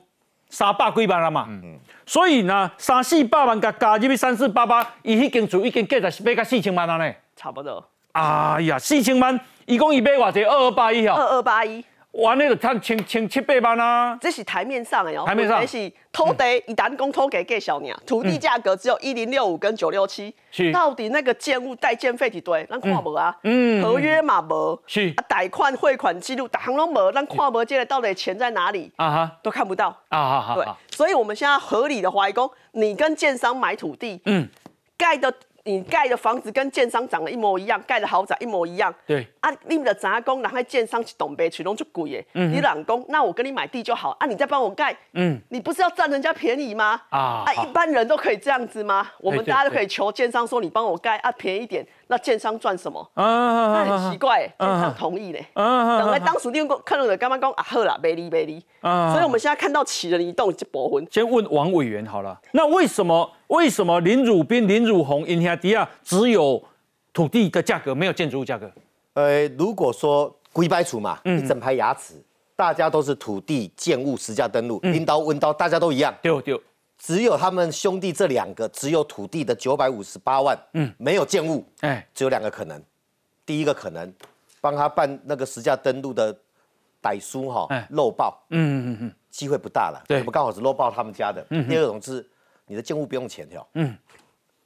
S1: 三百几万了嘛。嗯嗯所以呢，三四百万加加入去三四八八，伊迄间厝已经价值买到四千万了呢。
S5: 差不多，
S1: 哎呀，四千万，一共伊买偌济二二八一
S5: 二
S1: 哦，
S5: 二八一。
S1: 完了就赚千千七百万啊。
S5: 这是台面上的哦，
S1: 台面上。
S5: 这是土地，以单公土给给小鸟，土地价格只有一零六五跟九六七，到底那个建物代建费几多？咱看无啊，
S1: 嗯。
S5: 合约嘛无，
S1: 是。
S5: 啊，贷款汇款记录，大行拢无，咱看无这个到底钱在哪里
S1: 啊哈。
S5: 都看不到。
S1: 啊哈哈
S5: 对，，所以我们现在合理的怀疑讲，你跟建商买土地，
S1: 嗯，
S5: 盖的你盖的房子跟建商长得一模一样，盖的豪宅一模一样，
S1: 对
S5: 啊，你们的杂工，然后建商去东北取拢就贵耶，你两工，那我跟你买地就好啊，你再帮我盖，
S1: 嗯
S5: 你不是要占人家便宜吗？
S1: 啊啊
S5: 一般人都可以这样子吗？我们大家都可以求建商说你帮我盖啊，便宜一点，那建商赚什么？
S1: 啊
S5: 那很
S1: 啊
S5: 奇怪耶，建
S1: 啊
S5: 商同意嘞。
S1: 啊
S5: 等来当属利用看到的干妈讲啊，好啦，没理没理。
S1: 啊
S5: 所以我们现在看到起人移动这部分，
S1: 先问王委员好了，那为什么为什么林汝斌、林汝宏、因兄弟啊只有土地的价格，没有建筑物价格？
S3: 呃，如果说龟白除嘛，一整排牙齿，大家都是土地建物实价登录，拎刀温刀，大家都一样，
S1: 对对，
S3: 只有他们兄弟这两个，只有土地的九百五十八万，嗯，没有建物，
S1: 哎，
S3: 只有两个可能，第一个可能帮他办那个实价登录的歹书哈
S1: 哎，
S3: 漏报，
S1: 嗯嗯嗯
S3: 机会不大了，
S1: 对。
S3: 我们刚好是漏报他们家的。第二种是你的建物不用钱哟，嗯，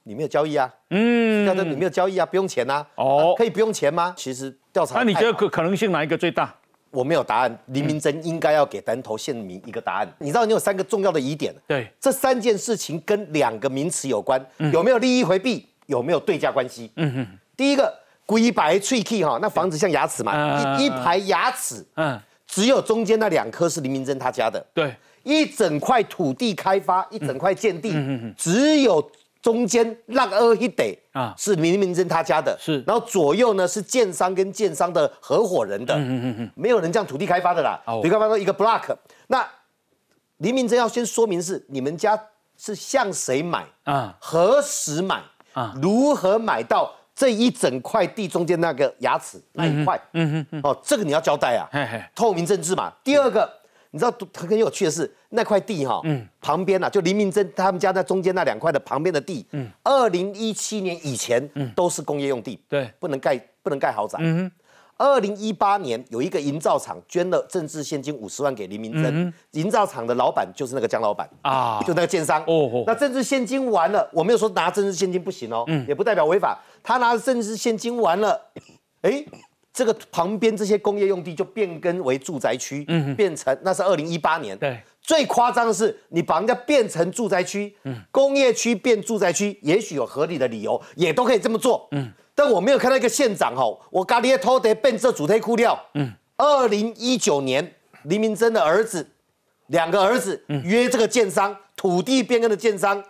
S3: 你没有交易啊，嗯，要的你没有交易啊，不用钱啊，哦，可以不用钱吗？其实调查，
S1: 那你觉得可可能性哪一个最大？
S3: 我没有答案，林明珍应该要给南投县民一个答案。你知道你有三个重要的疑点，
S1: 对，
S3: 这三件事情跟两个名词有关，有没有利益回避，有没有对价关系？嗯哼，第一个龟白脆 key 哈，那房子像牙齿嘛，一一排牙齿，嗯，只有中间那两颗是林明珍他家的，
S1: 对，
S3: 一整块土地开发，一整块建地，只有。中间那个二一得啊，是林明珍他家的，
S1: 是，
S3: 然后左右呢是建商跟建商的合伙人的，嗯嗯嗯没有人这样土地开发的啦，土地开发到一个 block，那林明珍要先说明是你们家是向谁买啊，何时买啊，如何买到这一整块地中间那个牙齿那一块，嗯嗯嗯，哦，这个你要交代啊，透明政治嘛。第二个。你知道很有趣的是，那块地哈，旁边呐，就林明珍他们家在中间那两块的旁边的地，二零一七年以前都是工业用地，
S1: 对，
S3: 不能盖不能盖豪宅。二零一八年有一个营造厂捐了政治现金五十万给林明珍，营造厂的老板就是那个江老板啊，就那个建商。哦，那政治现金完了，我没有说拿政治现金不行哦，也不代表违法。他拿政治现金完了，哎。这个旁边这些工业用地就变更为住宅区，嗯，变成那是二零一八年。
S1: 对，
S3: 最夸张的是你把人家变成住宅区，嗯，工业区变住宅区，也许有合理的理由，也都可以这么做，嗯。但我没有看到一个县长吼，我咖喱偷得变这主推库料，嗯。二零一九年，黎明真的儿子，两个儿子约这个建商土地变更的建商。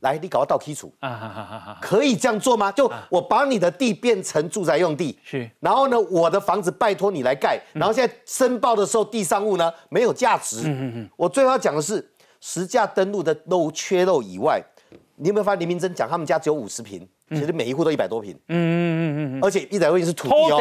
S3: 来，你搞个倒基础啊，可以这样做吗？就我把你的地变成住宅用地，
S1: 是，
S3: 然后呢，我的房子拜托你来盖，然后现在申报的时候地上物呢没有价值。嗯嗯嗯。我最后要讲的是实价登录的漏缺漏以外，你有没有发现林明珍讲他们家只有五十平？其实每一户都一百多平，嗯嗯嗯嗯而且一百多平是土地哦，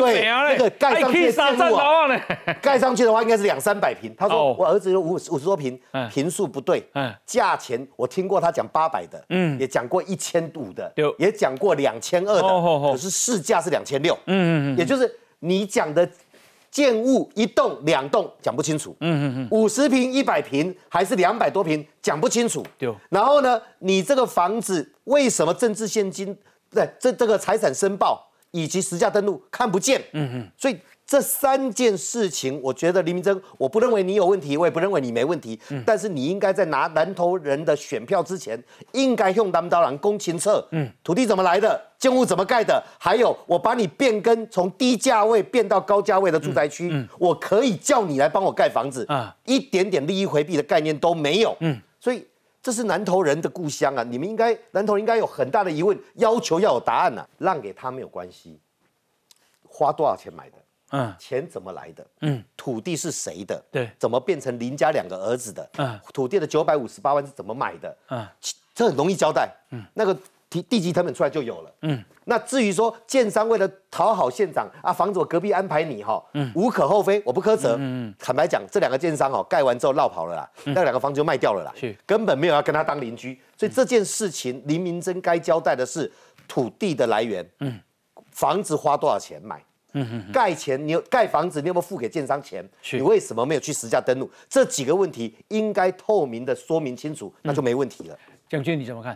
S1: 对，
S3: 那个盖上去的建物啊，(laughs) 盖上去的话应该是两三百平。他说我儿子有五五十多平，平数不对，嗯，价钱我听过他讲八百的，嗯，也讲过一千五的，也讲过两千二的，可是市价是两千六，嗯嗯嗯，也就是你讲的。建物一栋两栋讲不清楚，嗯嗯嗯，五十平一百平还是两百多平讲不清楚，
S1: 对。
S3: 然后呢，你这个房子为什么政治现金对这这个财产申报以及实价登录看不见？嗯嗯，所以。这三件事情，我觉得黎明珍，我不认为你有问题，我也不认为你没问题。嗯，但是你应该在拿南投人的选票之前，应该用他们刀郎公勤册。嗯，土地怎么来的，建物怎么盖的，还有我把你变更从低价位变到高价位的住宅区，我可以叫你来帮我盖房子啊，一点点利益回避的概念都没有。嗯，所以这是南投人的故乡啊，你们应该南投应该有很大的疑问，要求要有答案呐，让给他没有关系，花多少钱买的？嗯，钱怎么来的？嗯，土地是谁的？
S1: 对，
S3: 怎么变成林家两个儿子的？嗯，土地的九百五十八万是怎么买的？嗯，这很容易交代。嗯，那个地地基成本出来就有了。嗯，那至于说建商为了讨好县长啊，房子我隔壁安排你哈，嗯，无可厚非，我不苛责。嗯坦白讲，这两个建商哦，盖完之后绕跑了啦，那两个房子就卖掉了啦，
S1: 是
S3: 根本没有要跟他当邻居。所以这件事情，林明珍该交代的是土地的来源，嗯，房子花多少钱买。嗯盖钱，你有盖房子，你有没有付给建商钱？你为什么没有去实价登录？这几个问题应该透明的说明清楚，那就没问题了。
S1: 蒋军你怎么看？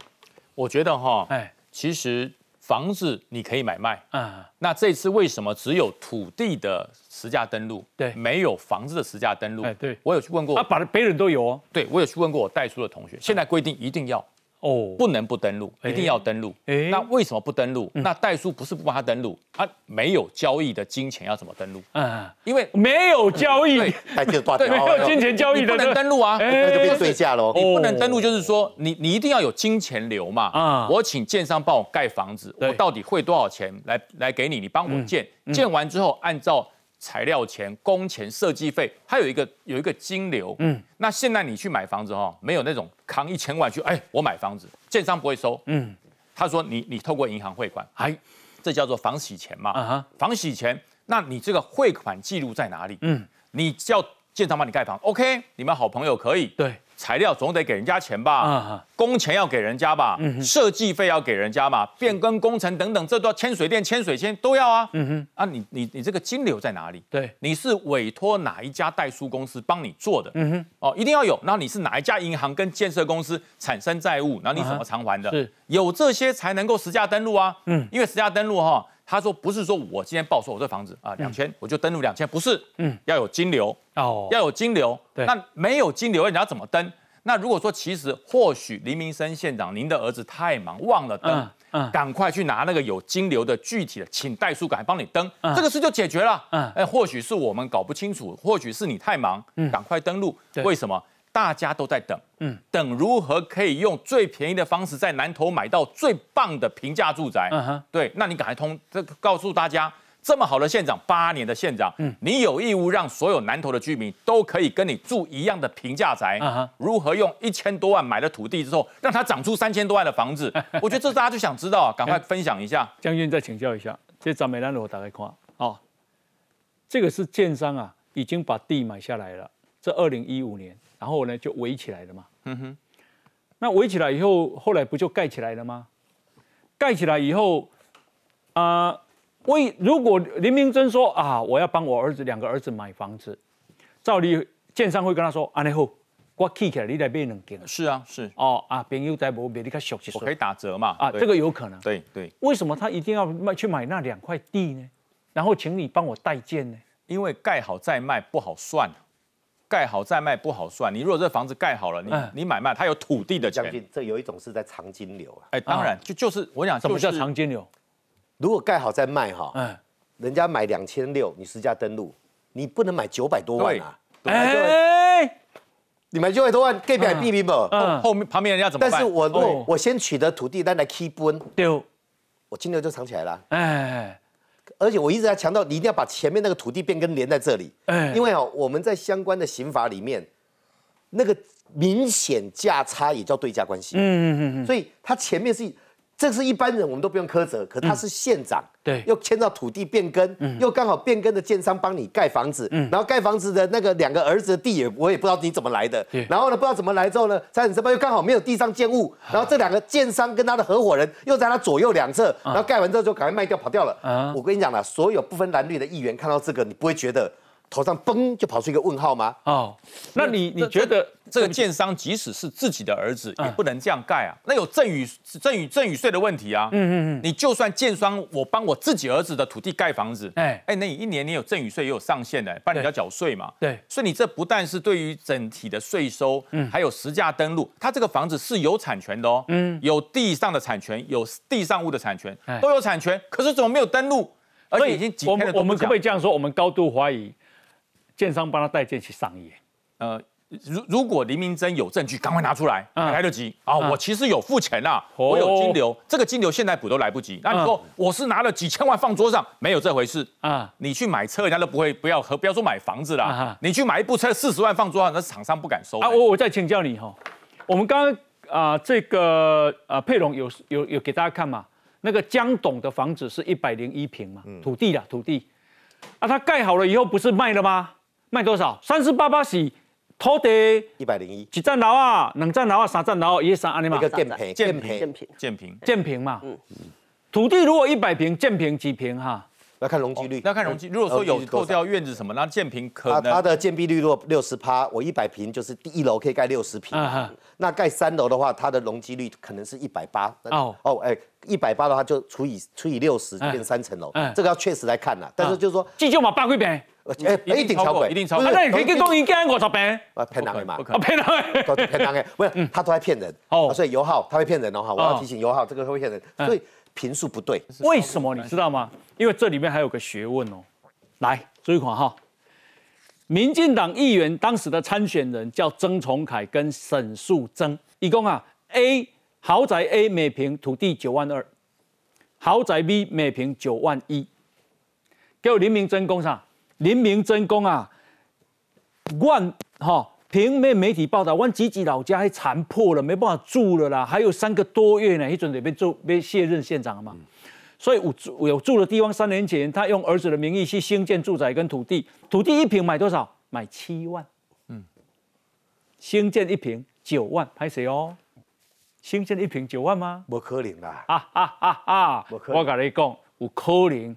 S10: 我觉得哈，哎，其实房子你可以买卖啊。那这次为什么只有土地的实价登录？
S1: 对，
S10: 没有房子的实价登录？
S1: 哎，对，
S10: 我有去问过，
S1: 啊，把别人都有哦。
S10: 对，我有去问过我带书的同学，现在规定一定要。哦，不能不登录，一定要登录。哎，那为什么不登录？那代书不是不帮他登录，他没有交易的金钱要怎么登录？嗯，因为
S1: 没有交易，
S3: 还记得挂
S1: 掉，(laughs) 没有金钱交易
S10: 的不能登录啊，(laughs)
S3: 那就变对价喽。
S10: 你不能登录，就是说你你一定要有金钱流嘛。啊，我请建商帮我盖房子，我到底汇多少钱来来给你？你帮我建，建完之后按照。材料钱、工钱、设计费，它有一个有一个金流。嗯，那现在你去买房子哈，没有那种扛一千万去，哎，我买房子，建商不会收。嗯，他说你你透过银行汇款，哎，这叫做房洗钱嘛。啊哈，房洗钱，那你这个汇款记录在哪里？嗯，你叫建商帮你盖房，OK，你们好朋友可以。
S1: 对，
S10: 材料总得给人家钱吧，工钱要给人家吧，设计费要给人家嘛，变更工程等等，这都要签水电、签水签都要啊。嗯哼，啊，你你你这个金流在哪里？
S1: 对，
S10: 你是委托哪一家代书公司帮你做的？嗯哼，哦，一定要有。然后你是哪一家银行跟建设公司产生债务？然后你怎么偿还的？
S1: 是，
S10: 有这些才能够实价登录啊。嗯，因为实价登录哈。他说不是说我今天报说我这房子啊两千我就登录两千不是嗯。要有金流。哦。要有金流对。那没有金流你要怎么登？那如果说其实或许林明生县长您的儿子太忙忘了登嗯赶快去拿那个有金流的具体的请代书赶快帮你登这个事就解决了。嗯。哎或许是我们搞不清楚或许是你太忙嗯。赶快登录为什么？大家都在等，嗯，等如何可以用最便宜的方式在南投买到最棒的平价住宅？嗯哼，对，那你赶快通，这告诉大家，这么好的县长，八年的县长，嗯，你有义务让所有南投的居民都可以跟你住一样的平价宅。嗯哼，如何用一千多万买了土地之后，让它长出三千多万的房子？(laughs) 我觉得这大家就想知道，赶快分享一下。
S1: 将军再请教一下，这张美兰我打开看，哦，这个是建商啊，已经把地买下来了，这二零一五年。然后呢，就围起来了嘛。嗯哼，那围起来以后，后来不就盖起来了吗？盖起来以后，啊，为如果林明珍说啊，我要帮我儿子两个儿子买房子，照理建商会跟他说，安尼好，我起起来你来买两间。
S10: 是啊，是
S1: 哦啊，朋友在无别你较熟悉，
S10: 我可以打折嘛。
S1: 啊，这个有可能。
S10: 对对。
S1: 为什么他一定要卖去买那两块地呢？然后请你帮我代建呢？
S10: 因为盖好再卖不好算。盖好再卖不好算，你如果这房子盖好了，你你买卖，它有土地的钱。
S3: 这有一种是在藏金流啊。
S10: 哎，当然就就是我讲
S1: 什么叫藏金流？
S3: 如果盖好再卖哈，嗯，人家买两千六，你实价登录，你不能买九百多万啊。哎，你买九百多万，盖表避免不？
S10: 嗯，后面旁边人家怎么办？
S3: 但是我我我先取得土地单来 keep 分，丢，我金流就藏起来了。哎。而且我一直在强调，你一定要把前面那个土地变更连在这里，因为哦，我们在相关的刑法里面，那个明显价差也叫对价关系，嗯嗯嗯，所以他前面是。这是一般人，我们都不用苛责。可他是县长，
S1: 对，
S3: 又牵到土地变更，又刚好变更的建商帮你盖房子，然后盖房子的那个两个儿子的地也我也不知道你怎么来的。然后呢，不知道怎么来之后呢，在你这边又刚好没有地上建物，然后这两个建商跟他的合伙人又在他左右两侧，然后盖完之后就赶快卖掉跑掉了。我跟你讲了，所有不分蓝绿的议员看到这个，你不会觉得。头上嘣就跑出一个问号吗？哦，
S1: 那你你觉得
S10: 这个建商即使是自己的儿子，也不能这样盖啊？那有赠与赠与赠与税的问题啊？嗯嗯嗯，你就算建商我帮我自己儿子的土地盖房子，哎哎，那你一年你有赠与税也有上限的，不然你要缴税嘛？
S1: 对，
S10: 所以你这不但是对于整体的税收，嗯，还有实价登录，他这个房子是有产权的哦，嗯，有地上的产权，有地上物的产权，都有产权，可是怎么没有登录？而且已经几天了，
S1: 我们可不可以这样说？我们高度怀疑。建商帮他代建去上业，呃，
S10: 如如果林明珍有证据，赶快拿出来，来得及啊！我其实有付钱呐，我有金流，这个金流现在补都来不及。那你说我是拿了几千万放桌上，没有这回事啊！你去买车，人家都不会不要和不要说买房子啦，你去买一部车四十万放桌上，那厂商不敢收啊！
S1: 我我再请教你哈，我们刚刚啊这个啊佩龙有有有给大家看嘛？那个江董的房子是一百零一平嘛，土地啦土地，啊他盖好了以后不是卖了吗？卖多少？三十八八是土地
S3: 一百零一，
S1: 几站楼啊？两站楼啊？三站楼？一三安尼嘛？
S3: 一个建平，
S10: 建平，建平，建平，
S1: 建平嘛。嗯。土地如果一百平，建平几平哈？
S3: 要看容积率，
S10: 要看容积。如果说有扣掉院子什么，那建平可能
S3: 它的建蔽率如果六十趴，我一百平就是第一楼可以盖六十平。那盖三楼的话，它的容积率可能是一百八。哦哦，哎，一百八的话就除以除以六十，就变三层楼。这个要确实来看呐。但是就是说，
S1: 计就嘛八块平。
S3: 哎，一定超过，
S10: 一定超过。
S1: 那你可以跟公营干五十平？
S3: 啊，骗人的嘛，
S1: 骗人的，(laughs) (laughs)
S3: 骗人的。不是，他都在骗人。哦，所以油耗他会骗人哦。哈，我要提醒油耗，这个会骗人。所以频数不对。
S1: 为什么你知道吗？因为这里面还有个学问哦。来，注意看哈。民进党议员当时的参选人叫曾崇凯跟沈素增，一共啊，A 豪宅 A 每平土地九万二，豪宅 B 每平九万一，给我林明真工厂。林明真讲啊，万哈平面媒体报道，万吉吉老家还残破了，没办法住了啦，还有三个多月呢，一准得被做被卸任县长了嘛。所以有住有住的地方，三年前他用儿子的名义去兴建住宅跟土地，土地一平买多少？买七万。嗯，兴建一平九万，拍谁哦？兴建一平九万吗？
S3: 不可能啦！
S1: 啊啊啊啊！我跟你讲，有可能，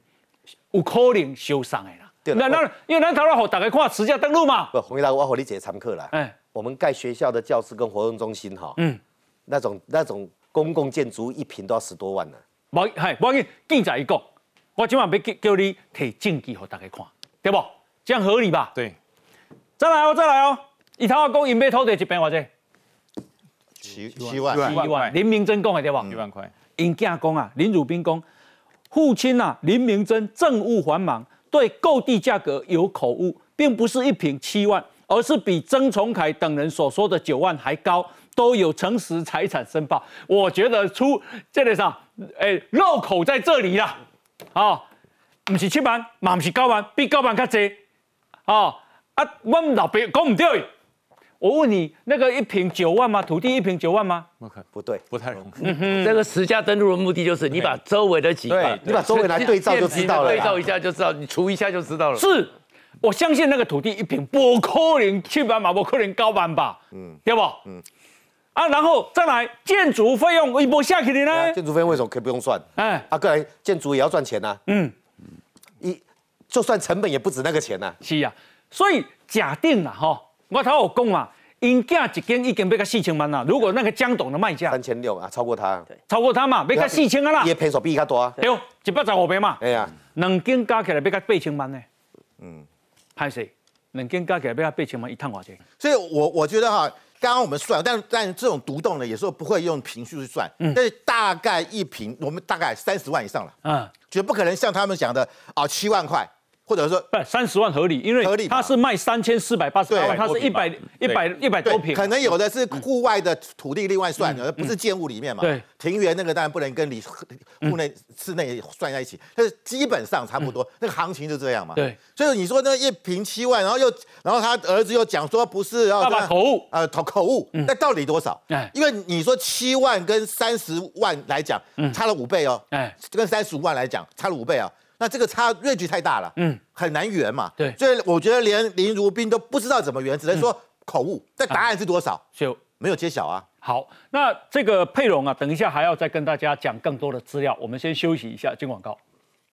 S1: 有可能修上的啦。那那因为咱头来给大家看实价登录嘛。
S3: 不，洪一大，我给你解参课啦。哎，我们盖学校的教室跟活动中心哈，嗯，那种那种公共建筑一平都要十多万呢。
S1: 冇，系，冇紧，记者一讲，我今晚要叫叫你提证据给大家看，对不？这样合理吧？
S10: 对。
S1: 再来哦，再来哦！一头阿公因买土地一边或者
S6: 七七万，
S1: 七万。林明珍讲的对不？
S10: 一万块。
S1: 因囝讲啊，林汝斌讲，父亲啊，林明珍政务繁忙，对购地价格有口误，并不是一平七万，而是比曾崇凯等人所说的九万还高，都有诚实财产申报。我觉得出这个啥，哎，漏口在这里了，啊，不是七万，嘛不是九万，比九万较济，啊。啊，我们老别讲唔对。我问你，那个一平九万吗？土地一平九万吗？
S3: 不对，
S10: 不太容易。
S4: 这个实价登录的目的就是你把周围的几
S3: 个，你把周围来对照就知道了。
S4: 对照一下就知道，你除一下就知道了。
S1: 是，我相信那个土地一平不可能七百马不可能高万吧？嗯，对不？嗯。啊，然后再来建筑费用，一波下去的呢？
S3: 建筑费用为什么可以不用算？哎，啊，个人建筑也要赚钱呐。嗯，一就算成本也不止那个钱呐。
S1: 是呀。所以假定了哈，我头有讲嘛，因价一间已经要到四千万了。如果那个江董的卖价
S3: 三千六啊，超过他，
S1: 超过他嘛，要到四千啊啦。
S3: 也平手比他多啊。
S1: 对，一百十五平嘛。哎呀，两间加起来要到八千万呢。嗯，拍谁？两间加起来要到八千万一趟多少钱？
S6: 所以我我觉得哈，刚刚我们算，但但这种独栋的，有时候不会用平数去算，嗯但是大概一平，我们大概三十万以上了。嗯，绝不可能像他们讲的啊，七万块。或者说
S1: 不三十万合理，因为合理，他是卖三千四百八十八万，它是一百一百一百多平，
S6: 可能有的是户外的土地另外算的，不是建物里面嘛。对，庭园那个当然不能跟你户内室内算在一起，但是基本上差不多，那个行情就这样嘛。
S1: 对，
S6: 所以你说那一平七万，然后又然后他儿子又讲说不是要
S1: 口误，
S6: 呃口口误，那到底多少？哎，因为你说七万跟三十万来讲，差了五倍哦。哎，跟三十五万来讲，差了五倍啊。那这个差锐距太大了，嗯，很难圆嘛。
S1: 对，
S6: 所以我觉得连林如冰都不知道怎么圆，只能说口误。但答案是多少？就没有揭晓啊。
S1: 好，那这个佩蓉啊，等一下还要再跟大家讲更多的资料。我们先休息一下，进广告。